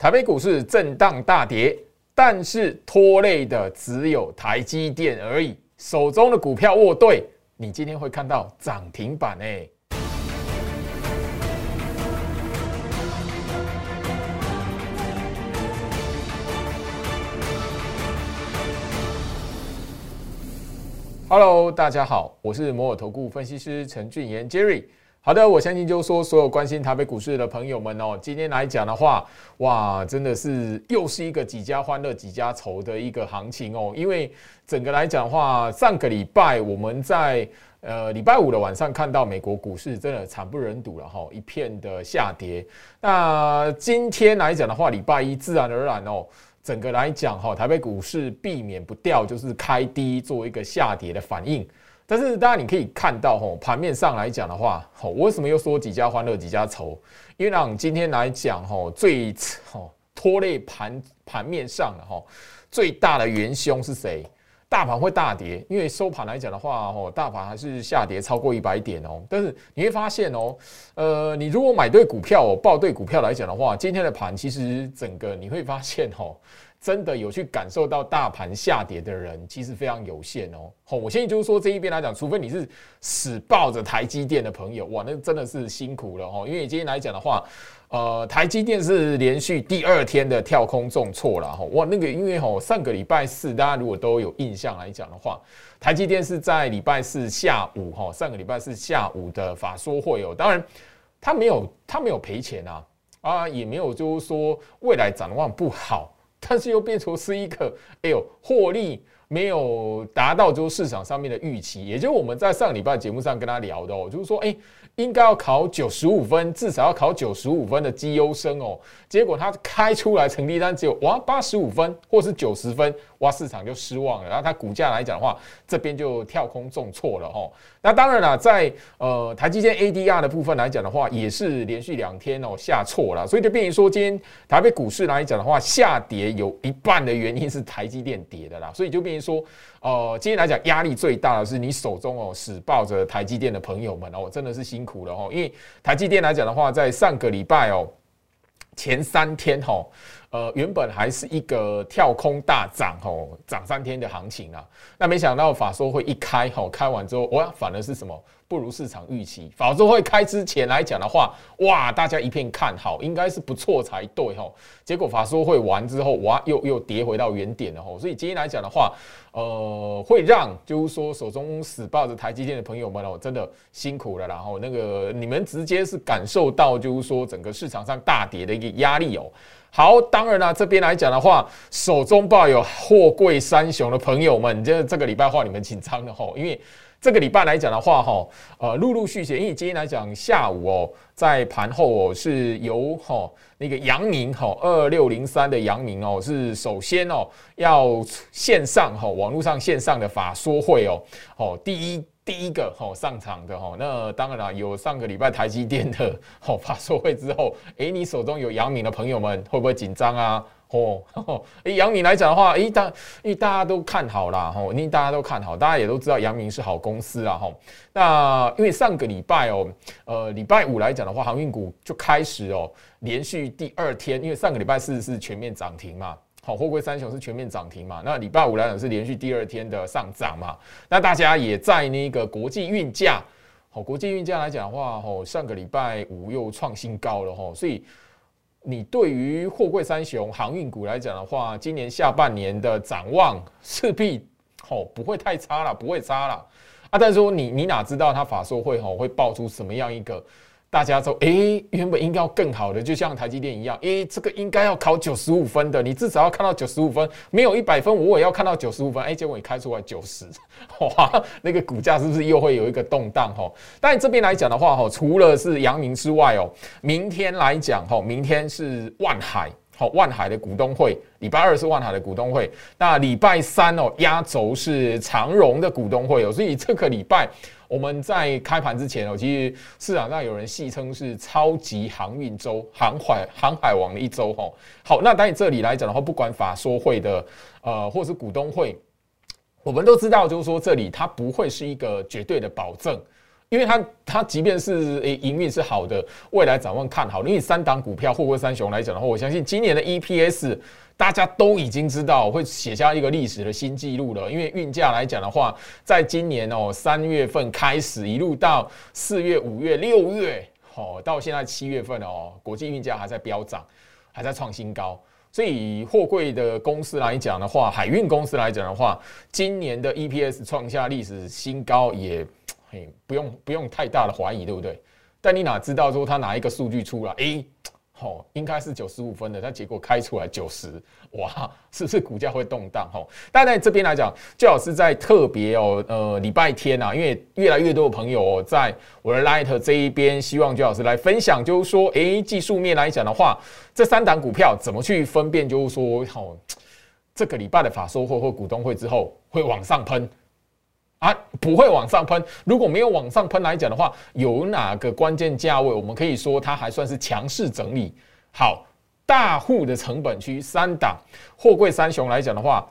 台北股市震荡大跌，但是拖累的只有台积电而已。手中的股票握对，你今天会看到涨停板诶。Hello，大家好，我是摩尔投顾分析师陈俊言 Jerry。好的，我相信就是说，所有关心台北股市的朋友们哦，今天来讲的话，哇，真的是又是一个几家欢乐几家愁的一个行情哦。因为整个来讲的话，上个礼拜我们在呃礼拜五的晚上看到美国股市真的惨不忍睹了哈，一片的下跌。那今天来讲的话，礼拜一自然而然哦，整个来讲哈，台北股市避免不掉就是开低做一个下跌的反应。但是，大家你可以看到，吼盘面上来讲的话，吼我为什么又说几家欢乐几家愁？因为让今天来讲，吼最吼拖累盘盘面上的吼最大的元凶是谁？大盘会大跌，因为收盘来讲的话，吼大盘还是下跌超过一百点哦。但是你会发现哦，呃，你如果买对股票，报对股票来讲的话，今天的盘其实整个你会发现，吼。真的有去感受到大盘下跌的人，其实非常有限哦。好，我现在就是说这一边来讲，除非你是死抱着台积电的朋友，哇，那真的是辛苦了哦。因为今天来讲的话，呃，台积电是连续第二天的跳空重挫了哈。哇，那个因为吼上个礼拜四，大家如果都有印象来讲的话，台积电是在礼拜四下午哈，上个礼拜四下午的法说会哦，当然他没有他没有赔钱啊，啊，也没有就是说未来展望不好。但是又变成是一个，哎呦，获利没有达到就是市场上面的预期，也就是我们在上礼拜节目上跟他聊的哦，就是说，哎。应该要考九十五分，至少要考九十五分的绩优生哦。结果他开出来成绩单只有哇八十五分，或是九十分，哇市场就失望了。然后它股价来讲的话，这边就跳空重挫了哈。那当然了，在呃台积电 ADR 的部分来讲的话，也是连续两天哦下挫了，所以就变成说，今天台北股市来讲的话，下跌有一半的原因是台积电跌的啦，所以就变成说。哦，今天来讲压力最大的是你手中哦死抱着台积电的朋友们哦，真的是辛苦了哦。因为台积电来讲的话，在上个礼拜哦前三天哈，呃原本还是一个跳空大涨吼，涨三天的行情啊，那没想到法说会一开吼，开完之后哇，反而是什么？不如市场预期，法说会开之前来讲的话，哇，大家一片看好，应该是不错才对哈。结果法说会完之后，哇，又又跌回到原点了吼。所以今天来讲的话，呃，会让就是说手中死抱着台积电的朋友们哦，真的辛苦了。然后那个你们直接是感受到就是说整个市场上大跌的一个压力哦。好，当然了，这边来讲的话，手中抱有货柜三雄的朋友们，这这个礼拜话你们紧张了吼，因为。这个礼拜来讲的话，哈，呃，陆陆续续，因为今天来讲下午哦，在盘后哦，是由哈那个阳明哈二六零三的阳明哦，是首先哦要线上哈网络上线上的法说会哦，哦第一第一个吼上场的吼，那当然了，有上个礼拜台积电的吼法说会之后，诶，你手中有阳明的朋友们会不会紧张啊？哦，诶，杨明来讲的话，诶，大，因为大家都看好啦，吼，因为大家都看好，大家也都知道杨明是好公司啊，吼。那因为上个礼拜哦，呃，礼拜五来讲的话，航运股就开始哦，连续第二天，因为上个礼拜四是全面涨停嘛，好，货柜三雄是全面涨停嘛，那礼拜五来讲是连续第二天的上涨嘛，那大家也在那个国际运价，好，国际运价来讲的话，吼，上个礼拜五又创新高了，吼，所以。你对于货柜三雄航运股来讲的话，今年下半年的展望势必哦不会太差了，不会差了啊！但是说你你哪知道它法说会吼会爆出什么样一个？大家说，哎，原本应该要更好的，就像台积电一样，哎，这个应该要考九十五分的，你至少要看到九十五分，没有一百分，我也要看到九十五分，哎，结果你开出来九十，哇，那个股价是不是又会有一个动荡？哈，但这边来讲的话，哈，除了是阳明之外，哦，明天来讲，哈，明天是万海，好，万海的股东会，礼拜二是万海的股东会，那礼拜三哦，压轴是长荣的股东会哦，所以这个礼拜。我们在开盘之前哦，其实市场上有人戏称是超级航运周、航海航海王的一周哈。好，那在这里来讲的话，不管法说会的呃，或是股东会，我们都知道，就是说这里它不会是一个绝对的保证，因为它它即便是诶营运是好的，未来展望看好。因为三档股票，货柜三雄来讲的话，我相信今年的 EPS 大家都已经知道会写下一个历史的新纪录了。因为运价来讲的话，在今年哦三月份开始一路到四月、五月、六月，哦到现在七月份哦，国际运价还在飙涨，还在创新高。所以货柜的公司来讲的话，海运公司来讲的话，今年的 EPS 创下历史新高，也嘿不用不用太大的怀疑，对不对？但你哪知道说他拿一个数据出来，诶。哦，应该是九十五分的，但结果开出来九十，哇，是不是股价会动荡？哈，但在这边来讲，最好是在特别哦，呃，礼拜天啊，因为越来越多的朋友在我的 Light 这一边，希望最好是来分享，就是说，诶，技术面来讲的话，这三档股票怎么去分辨？就是说，好，这个礼拜的法收会或股东会之后会往上喷。啊，不会往上喷。如果没有往上喷来讲的话，有哪个关键价位，我们可以说它还算是强势整理。好，大户的成本区三档，货柜三雄来讲的话，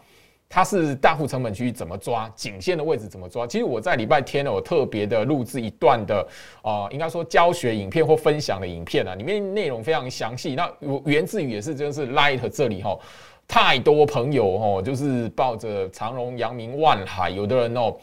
它是大户成本区怎么抓，颈线的位置怎么抓？其实我在礼拜天呢，我特别的录制一段的啊，应该说教学影片或分享的影片啊，里面内容非常详细。那我源自于也是真的是 Light 这里哈。太多朋友哦，就是抱着长荣、阳明、万海，有的人哦，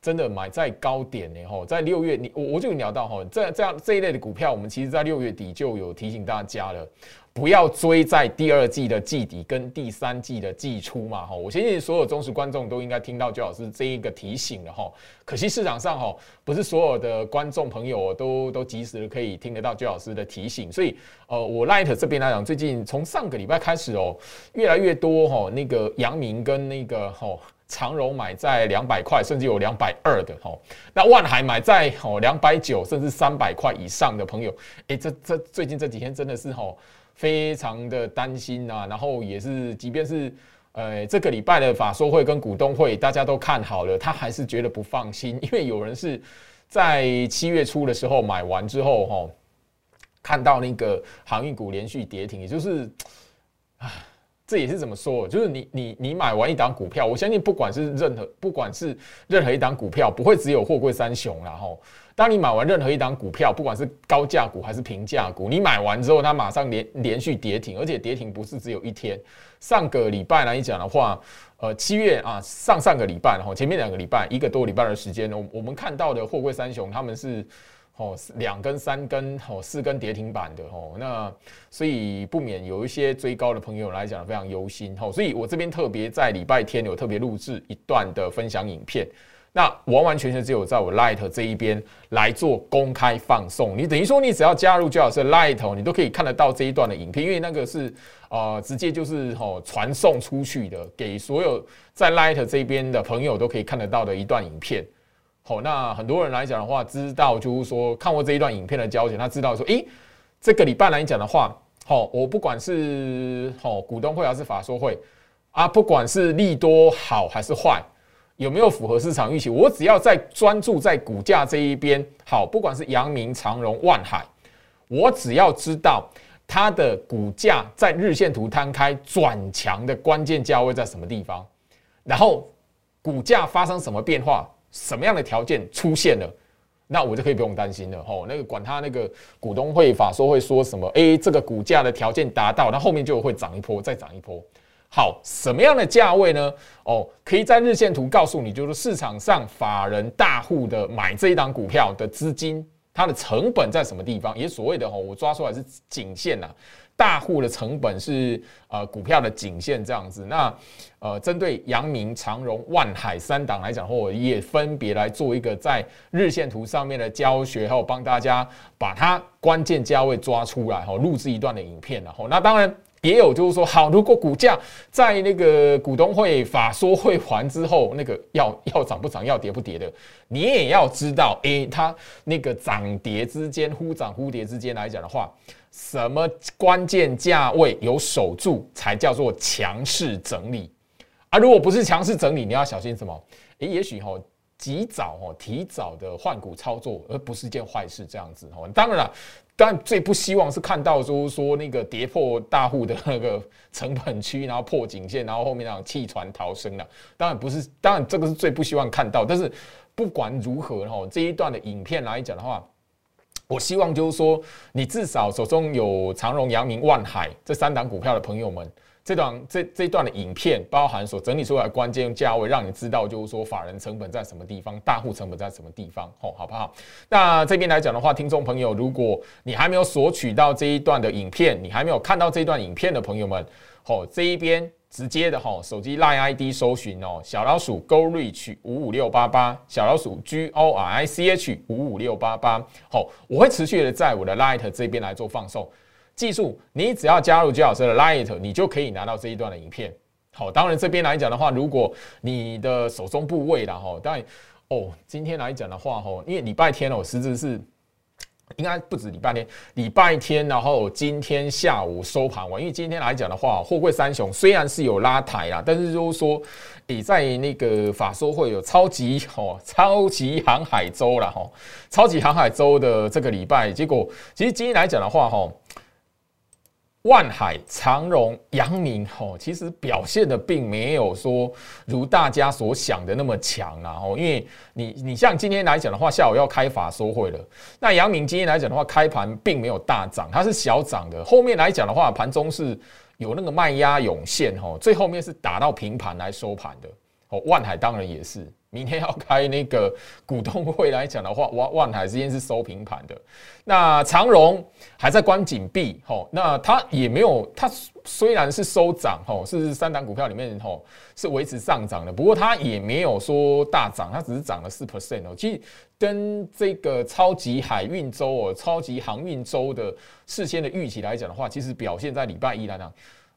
真的买在高点呢吼，在六月，你我我就聊到哈，这这样这一类的股票，我们其实在六月底就有提醒大家了。不要追在第二季的季底跟第三季的季初嘛，哈！我相信所有忠实观众都应该听到周老师这一个提醒了，哈。可惜市场上哈，不是所有的观众朋友都都及时的可以听得到周老师的提醒，所以呃，我 Light 这边来讲，最近从上个礼拜开始哦，越来越多哈，那个阳明跟那个哈长荣买在两百块，甚至有两百二的哈，那万海买在哦两百九甚至三百块以上的朋友，哎，这这最近这几天真的是哈。非常的担心啊，然后也是，即便是呃这个礼拜的法说会跟股东会，大家都看好了，他还是觉得不放心，因为有人是在七月初的时候买完之后，哈，看到那个航运股连续跌停，也就是，啊，这也是怎么说？就是你你你买完一档股票，我相信不管是任何不管是任何一档股票，不会只有货柜三雄然后。当你买完任何一档股票，不管是高价股还是平价股，你买完之后，它马上连连续跌停，而且跌停不是只有一天。上个礼拜来讲的话，呃，七月啊，上上个礼拜然后，前面两个礼拜，一个多礼拜的时间，我我们看到的货柜三雄，他们是哦两根、三根、哦四根跌停板的哦，那所以不免有一些追高的朋友来讲非常忧心哦，所以我这边特别在礼拜天有特别录制一段的分享影片。那完完全全只有在我 Light 这一边来做公开放送，你等于说你只要加入最好是 Light，你都可以看得到这一段的影片，因为那个是呃直接就是哦传送出去的，给所有在 Light 这边的朋友都可以看得到的一段影片。好，那很多人来讲的话，知道就是说看过这一段影片的交情，他知道说，诶，这个礼拜来讲的话，好，我不管是好股东会还是法说会啊，不管是利多好还是坏。有没有符合市场预期？我只要在专注在股价这一边，好，不管是阳明、长荣、万海，我只要知道它的股价在日线图摊开转强的关键价位在什么地方，然后股价发生什么变化，什么样的条件出现了，那我就可以不用担心了。吼，那个管他那个股东会法说会说什么，诶，这个股价的条件达到，那后面就会涨一波，再涨一波。好，什么样的价位呢？哦，可以在日线图告诉你，就是市场上法人大户的买这一档股票的资金，它的成本在什么地方？也所谓的吼，我抓出来是颈线呐，大户的成本是呃股票的颈线这样子。那呃，针对阳明、长荣、万海三档来讲，我也分别来做一个在日线图上面的教学，还有帮大家把它关键价位抓出来，哈，录制一段的影片，然后那当然。也有就是说，好，如果股价在那个股东会法说会完之后，那个要 要涨不涨，要跌不跌的，你也要知道，诶，它那个涨跌之间，忽涨忽跌之间来讲的话，什么关键价位有守住，才叫做强势整理啊？如果不是强势整理，你要小心什么？诶，也许哈，及早哈，提早的换股操作，而不是一件坏事，这样子哈。当然了。但最不希望是看到说说那个跌破大户的那个 成本区，然后破颈线，然后后面那种弃船逃生了。当然不是，当然这个是最不希望看到。但是不管如何哈，这一段的影片来讲的话，我希望就是说，你至少手中有长荣、阳明、万海这三档股票的朋友们。这段这这一段的影片包含所整理出来的关键价位，让你知道就是说法人成本在什么地方，大户成本在什么地方，吼，好不好？那这边来讲的话，听众朋友，如果你还没有索取到这一段的影片，你还没有看到这段影片的朋友们，吼，这一边直接的吼，手机 Line ID 搜寻哦，小老鼠 Go Reach 五五六八八，小老鼠 G O R I C H 五五六八八，好，我会持续的在我的 Light 这边来做放送。记住，你只要加入姜老师的 Light，你就可以拿到这一段的影片。好，当然这边来讲的话，如果你的手中部位了哈，当然哦，今天来讲的话哈，因为礼拜天哦，实质是应该不止礼拜天，礼拜天，然后今天下午收盘完，因为今天来讲的话，货柜三雄虽然是有拉抬啦，但是就是说，你在那个法说会有超级哦，超级航海周了哈，超级航海周的这个礼拜，结果其实今天来讲的话哈。万海、长荣、阳明，吼，其实表现的并没有说如大家所想的那么强啊，哦，因为你你像今天来讲的话，下午要开法收会了，那阳明今天来讲的话，开盘并没有大涨，它是小涨的，后面来讲的话，盘中是有那个卖压涌现，哦，最后面是打到平盘来收盘的，哦，万海当然也是。明天要开那个股东会来讲的话，万万海之间是收平盘的。那长荣还在关紧闭，吼，那它也没有，它虽然是收涨，吼，是三档股票里面，吼，是维持上涨的。不过它也没有说大涨，它只是涨了四 percent 哦。其实跟这个超级海运周哦，超级航运周的事先的预期来讲的话，其实表现在礼拜一来讲。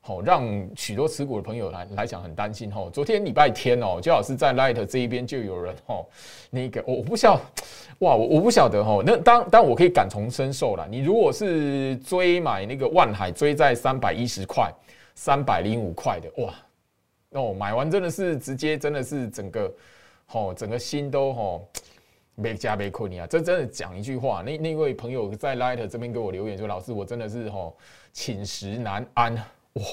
好，让许多持股的朋友来来讲很担心哦。昨天礼拜天哦，就好是在 Light 这一边就有人哦，那个我不晓，哇，我我不晓得哦。那当当我可以感同身受了。你如果是追买那个万海，追在三百一十块、三百零五块的，哇，哦，买完真的是直接真的是整个吼，整个心都吼没加没困你啊。这真的讲一句话，那那位朋友在 Light 这边给我留言说，老师我真的是吼寝食难安。哇，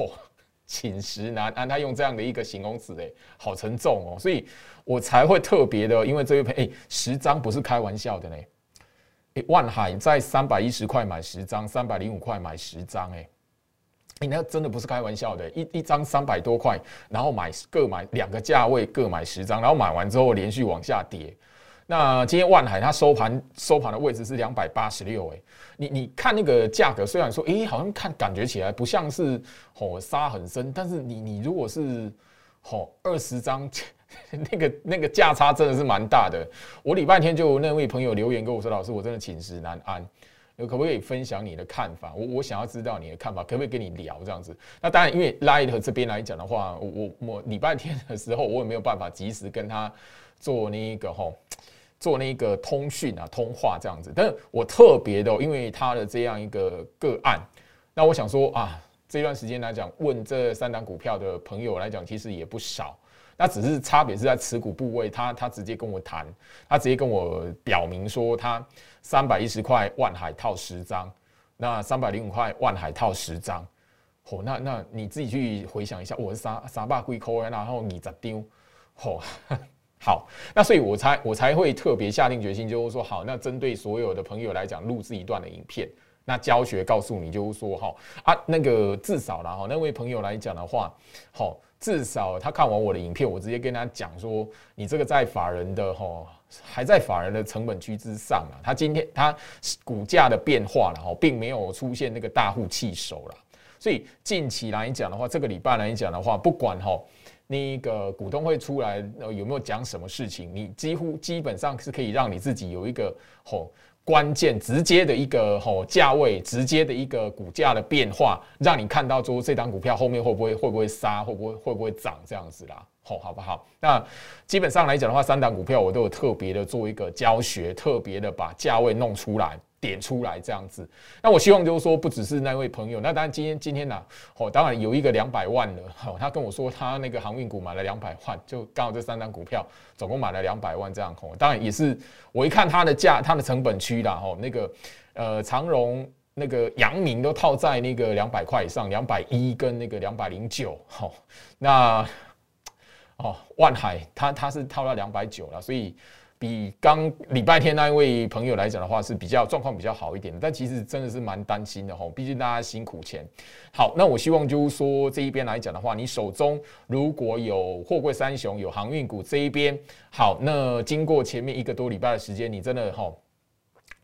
寝食难安，他用这样的一个形容词，哎，好沉重哦，所以我才会特别的，因为这位朋友，哎，十张不是开玩笑的呢，哎，万海在三百一十块买十张，三百零五块买十张，哎，哎，那真的不是开玩笑的，一一张三百多块，然后买各买两个价位各买十张，然后买完之后连续往下跌。那今天万海它收盘收盘的位置是两百八十六，哎，你你看那个价格，虽然说，哎，好像看感觉起来不像是吼杀很深，但是你你如果是吼二十张，那个那个价差真的是蛮大的。我礼拜天就那位朋友留言跟我说，老师我真的寝食难安，可不可以分享你的看法？我我想要知道你的看法，可不可以跟你聊这样子？那当然，因为 Light 这边来讲的话，我我我礼拜天的时候我也没有办法及时跟他做那个吼。做那个通讯啊，通话这样子，但是我特别的，因为他的这样一个个案，那我想说啊，这段时间来讲，问这三档股票的朋友来讲，其实也不少，那只是差别是在持股部位，他他直接跟我谈，他直接跟我表明说，他三百一十块万海套十张，那三百零五块万海套十张，哦，那那你自己去回想一下，我是三三百贵扣，然后你咋丢，哦。好，那所以我才我才会特别下定决心，就是说好，那针对所有的朋友来讲，录制一段的影片，那教学告诉你，就是说哈啊，那个至少了哈，那位朋友来讲的话，好，至少他看完我的影片，我直接跟他讲说，你这个在法人的吼，还在法人的成本区之上啊，他今天他股价的变化了哈，并没有出现那个大户弃手了，所以近期来讲的话，这个礼拜来讲的话，不管吼。那个股东会出来，有没有讲什么事情？你几乎基本上是可以让你自己有一个吼关键直接的一个吼价位，直接的一个股价的变化，让你看到说这档股票后面会不会会不会杀，会不会会不会涨这样子啦，吼好不好？那基本上来讲的话，三档股票我都有特别的做一个教学，特别的把价位弄出来。点出来这样子，那我希望就是说，不只是那位朋友，那当然今天今天呢，哦，当然有一个两百万的，哦，他跟我说他那个航运股买了两百万，就刚好这三张股票总共买了两百万这样，哦，当然也是我一看它的价，它的成本区啦，哦，那个呃长荣那个阳明都套在那个两百块以上，两百一跟那个两百零九，哦，那哦万海它它是套到两百九了，所以。比刚礼拜天那一位朋友来讲的话是比较状况比较好一点，但其实真的是蛮担心的吼，毕竟大家辛苦钱。好，那我希望就是说这一边来讲的话，你手中如果有货柜三雄、有航运股这一边，好，那经过前面一个多礼拜的时间，你真的吼。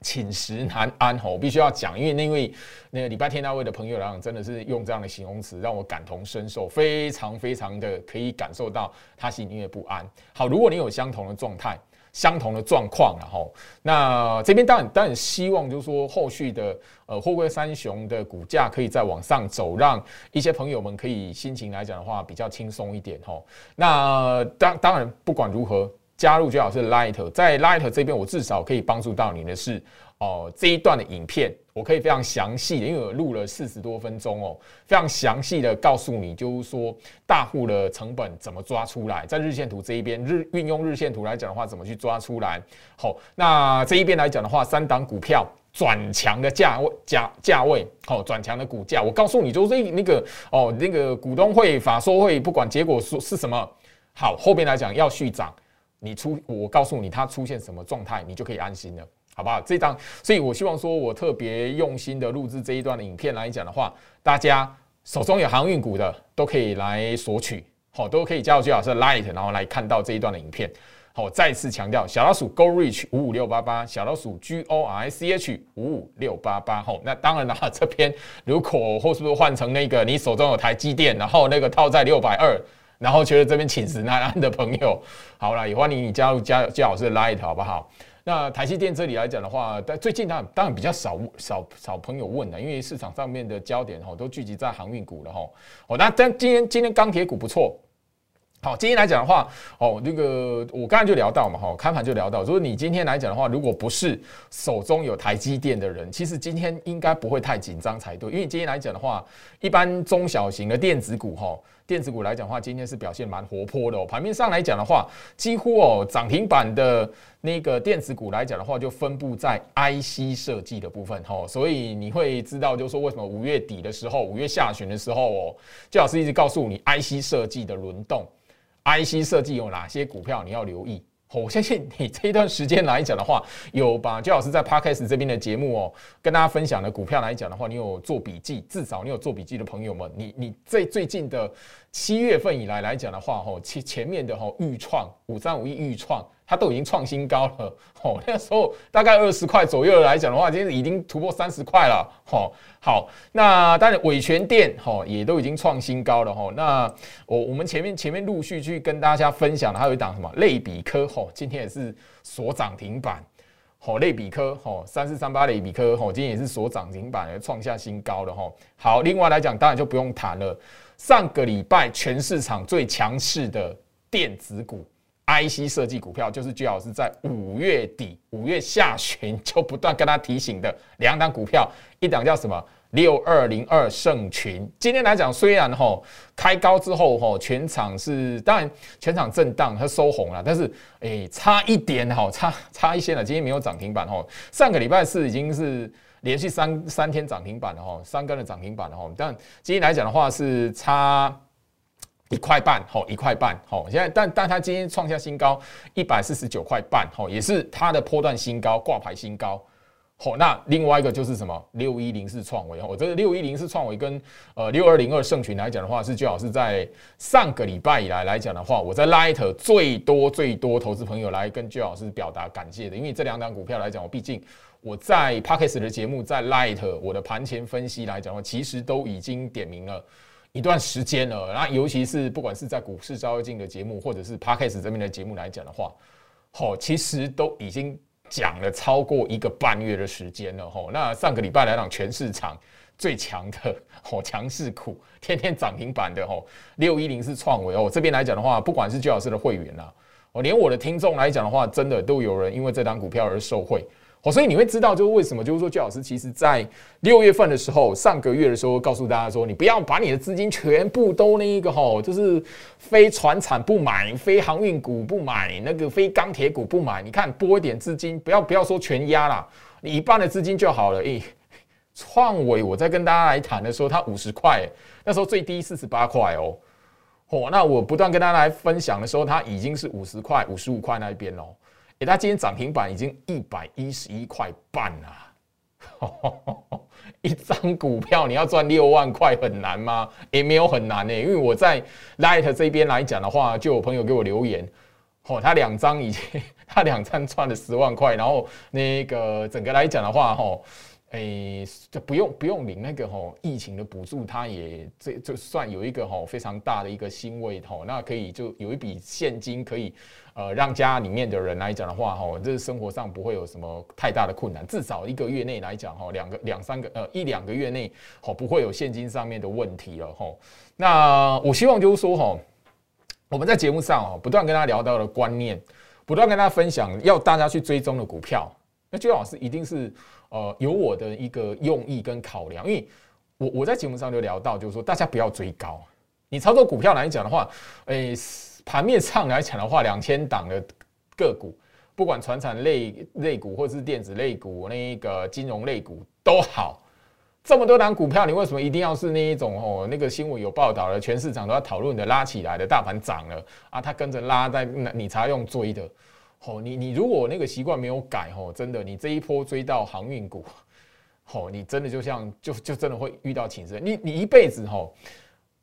寝食难安吼，必须要讲，因为那位那个礼拜天那位的朋友来讲，真的是用这样的形容词让我感同身受，非常非常的可以感受到他心里面不安。好，如果你有相同的状态、相同的状况，然后那这边当然当然希望就是说后续的呃货柜三雄的股价可以再往上走，让一些朋友们可以心情来讲的话比较轻松一点吼。那当当然不管如何。加入最好是 Light，在 Light 这边，我至少可以帮助到你的是哦，这一段的影片，我可以非常详细，因为我录了四十多分钟哦，非常详细的告诉你，就是说大户的成本怎么抓出来，在日线图这一边，日运用日线图来讲的话，怎么去抓出来？好，那这一边来讲的话，三档股票转强的价位价价位，好，转强的股价，我告诉你，就是那个哦，那个股东会法说会，不管结果是是什么，好，后边来讲要续涨。你出，我告诉你，它出现什么状态，你就可以安心了，好不好？这张，所以我希望说，我特别用心的录制这一段的影片来讲的话，大家手中有航运股的都可以来索取，好，都可以加入最好是 Light，然后来看到这一段的影片。好，再次强调，小老鼠 Go Reach 五五六八八，小老鼠 G O R C H 五五六八八。好，那当然了，这边如果或是不是换成那个你手中有台积电，然后那个套在六百二。然后觉得这边寝食难安的朋友，好了，也欢迎你加入加加老师的 Light，好不好？那台积电这里来讲的话，但最近当然当然比较少少少朋友问了，因为市场上面的焦点哈都聚集在航运股了哈。哦，那但今天今天钢铁股不错。好，今天来讲的话，哦，那个我刚才就聊到嘛，哈，开盘就聊到，如果你今天来讲的话，如果不是手中有台积电的人，其实今天应该不会太紧张才对，因为今天来讲的话，一般中小型的电子股，哈，电子股来讲的话，今天是表现蛮活泼的哦。盘面上来讲的话，几乎哦涨停板的那个电子股来讲的话，就分布在 IC 设计的部分，哦，所以你会知道，就是说为什么五月底的时候，五月下旬的时候哦，最好是一直告诉你 IC 设计的轮动。IC 设计有哪些股票你要留意？我相信你这一段时间来讲的话，有把焦老师在 Podcast 这边的节目哦，跟大家分享的股票来讲的话，你有做笔记，至少你有做笔记的朋友们，你你最最近的七月份以来来讲的话，吼前前面的吼预创五三五一预创。它都已经创新高了，哦，那时候大概二十块左右来讲的话，今天已经突破三十块了，哦，好，那当然伟权店，哦，也都已经创新高了，哦，那我我们前面前面陆续去跟大家分享的，还有一档什么类比科，哦，今天也是锁涨停板，哦，类比科，哦，三四三八类比科，哦，今天也是锁涨停板，创下新高的，哦，好，另外来讲，当然就不用谈了，上个礼拜全市场最强势的电子股。IC 设计股票就是最好是在五月底、五月下旬就不断跟他提醒的两档股票，一档叫什么？六二零二盛群。今天来讲，虽然哈开高之后哈全场是当然全场震荡，它收红了，但是诶差一点哈差差一些了。今天没有涨停板哈，上个礼拜四已经是连续三三天涨停板了哈，三根的涨停板了哈，但今天来讲的话是差。一块半，吼，一块半，吼，现在，但但它今天创下新高，一百四十九块半，吼，也是它的波段新高，挂牌新高，吼，那另外一个就是什么？六一零四创维，我，这个六一零四创维跟呃六二零二盛群来讲的话，是最好是在上个礼拜以来来讲的话，我在 Light 最多最多投资朋友来跟最老师表达感谢的，因为这两档股票来讲，我毕竟我在 Parkes 的节目，在 Light 我的盘前分析来讲的话，其实都已经点名了。一段时间了，那尤其是不管是在股市招妖镜的节目，或者是 Parkes 这边的节目来讲的话，好，其实都已经讲了超过一个半月的时间了，吼。那上个礼拜来讲，全市场最强的吼 强势股，天天涨停板的吼，六一零是创维哦。这边来讲的话，不管是居老师的会员呐，哦，连我的听众来讲的话，真的都有人因为这张股票而受惠。哦，所以你会知道，就是为什么，就是说，居老师其实在六月份的时候，上个月的时候，告诉大家说，你不要把你的资金全部都那一个吼，就是非船产不买，非航运股不买，那个非钢铁股不买。你看，拨一点资金，不要不要说全压啦，你一半的资金就好了。诶，创伟，我在跟大家来谈的时候，它五十块，那时候最低四十八块哦。哦，那我不断跟大家来分享的时候，它已经是五十块、五十五块那一边喽。哎，它今天涨停板已经一百一十一块半了，一张股票你要赚六万块很难吗？也没有很难呢，因为我在 Light 这边来讲的话，就有朋友给我留言，哦，他两张已经 他两张赚了十万块，然后那个整个来讲的话，吼。诶，就不用不用领那个吼疫情的补助，它也这就算有一个吼非常大的一个欣慰吼，那可以就有一笔现金可以呃让家里面的人来讲的话吼，这生活上不会有什么太大的困难，至少一个月内来讲吼，两个两三个呃一两个月内吼不会有现金上面的问题了吼。那我希望就是说吼，我们在节目上哦不断跟大家聊到的观念，不断跟大家分享要大家去追踪的股票，那最老师一定是。呃，有我的一个用意跟考量，因为我我在节目上就聊到，就是说大家不要追高。你操作股票来讲的话，诶，盘面上来讲的话，两千档的个股，不管传产类类股或是电子类股，那一个金融类股都好，这么多档股票，你为什么一定要是那一种哦？那个新闻有报道了，全市场都要讨论的拉起来的大盘涨了啊，它跟着拉，在你才用追的。哦，你你如果那个习惯没有改，哦，真的，你这一波追到航运股，哦，你真的就像就就真的会遇到情深。你你一辈子，哦，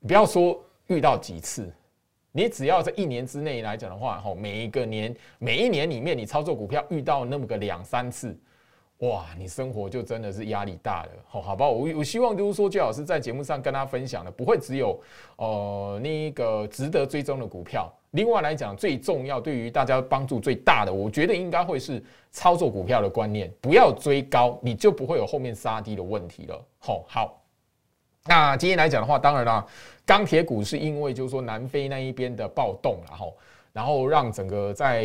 不要说遇到几次，你只要在一年之内来讲的话，哦，每一个年每一年里面，你操作股票遇到那么个两三次。哇，你生活就真的是压力大了，好，好吧，我我希望就是说，最好是在节目上跟大家分享的，不会只有呃那一个值得追踪的股票。另外来讲，最重要对于大家帮助最大的，我觉得应该会是操作股票的观念，不要追高，你就不会有后面杀低的问题了。好，好，那今天来讲的话，当然啦，钢铁股是因为就是说南非那一边的暴动然后。然后让整个在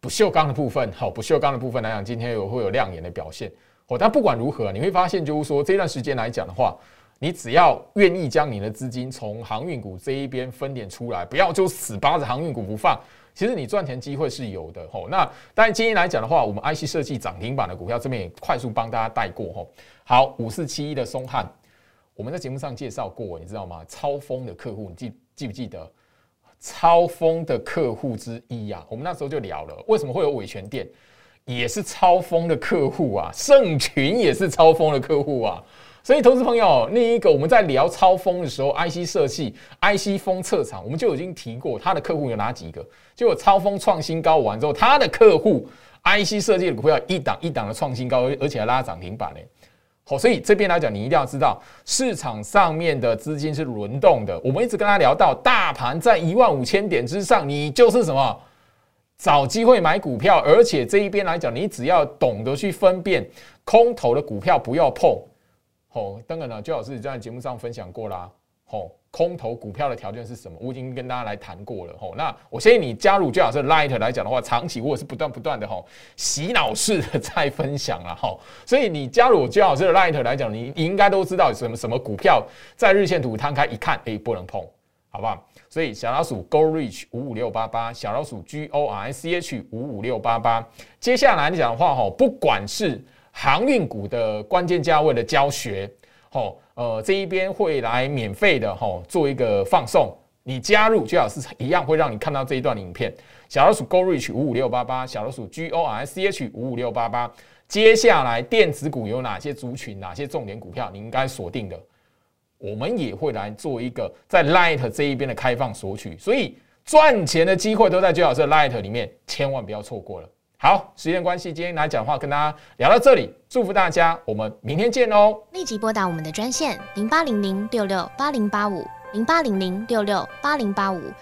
不锈钢的部分，好，不锈钢的部分来讲，今天有会有亮眼的表现。哦，但不管如何，你会发现，就是说这段时间来讲的话，你只要愿意将你的资金从航运股这一边分点出来，不要就死扒着航运股不放，其实你赚钱机会是有的。吼，那当然今天来讲的话，我们 IC 设计涨停板的股票这边也快速帮大家带过。吼，好，五四七一的松汉，我们在节目上介绍过，你知道吗？超风的客户，你记记不记得？超风的客户之一呀，我们那时候就聊了，为什么会有伟权店，也是超风的客户啊，盛群也是超风的客户啊，所以投资朋友，另一个我们在聊超风的时候，IC 设计、IC 封测厂，我们就已经提过，他的客户有哪几个？结果超风创新高完之后，他的客户 IC 设计的股票一档一档的创新高，而且还拉涨停板嘞。好，所以这边来讲，你一定要知道市场上面的资金是轮动的。我们一直跟他聊到，大盘在一万五千点之上，你就是什么找机会买股票，而且这一边来讲，你只要懂得去分辨空头的股票不要碰。好，当然了，周老师在节目上分享过啦。好。空头股票的条件是什么？我已经跟大家来谈过了吼。那我建议你加入最好是 Light 来讲的话，长期或者是不断不断的吼洗脑式的在分享了吼。所以你加入最好是 Light 来讲，你你应该都知道什么什么股票在日线图摊开一看，哎，不能碰，好不好？所以小老鼠 Go Reach 五五六八八，小老鼠 G O R C H 五五六八八。接下来你讲的话吼，不管是航运股的关键价位的教学，吼。呃，这一边会来免费的哈，做一个放送。你加入最好是一样，会让你看到这一段影片。小老鼠 Go Reach 五五六八八，小老鼠 G O R C H 五五六八八。接下来电子股有哪些族群，哪些重点股票，你应该锁定的，我们也会来做一个在 Light 这一边的开放索取。所以赚钱的机会都在最好是 Light 里面，千万不要错过了。好，时间关系，今天来讲话跟大家聊到这里，祝福大家，我们明天见哦！立即拨打我们的专线零八零零六六八零八五零八零零六六八零八五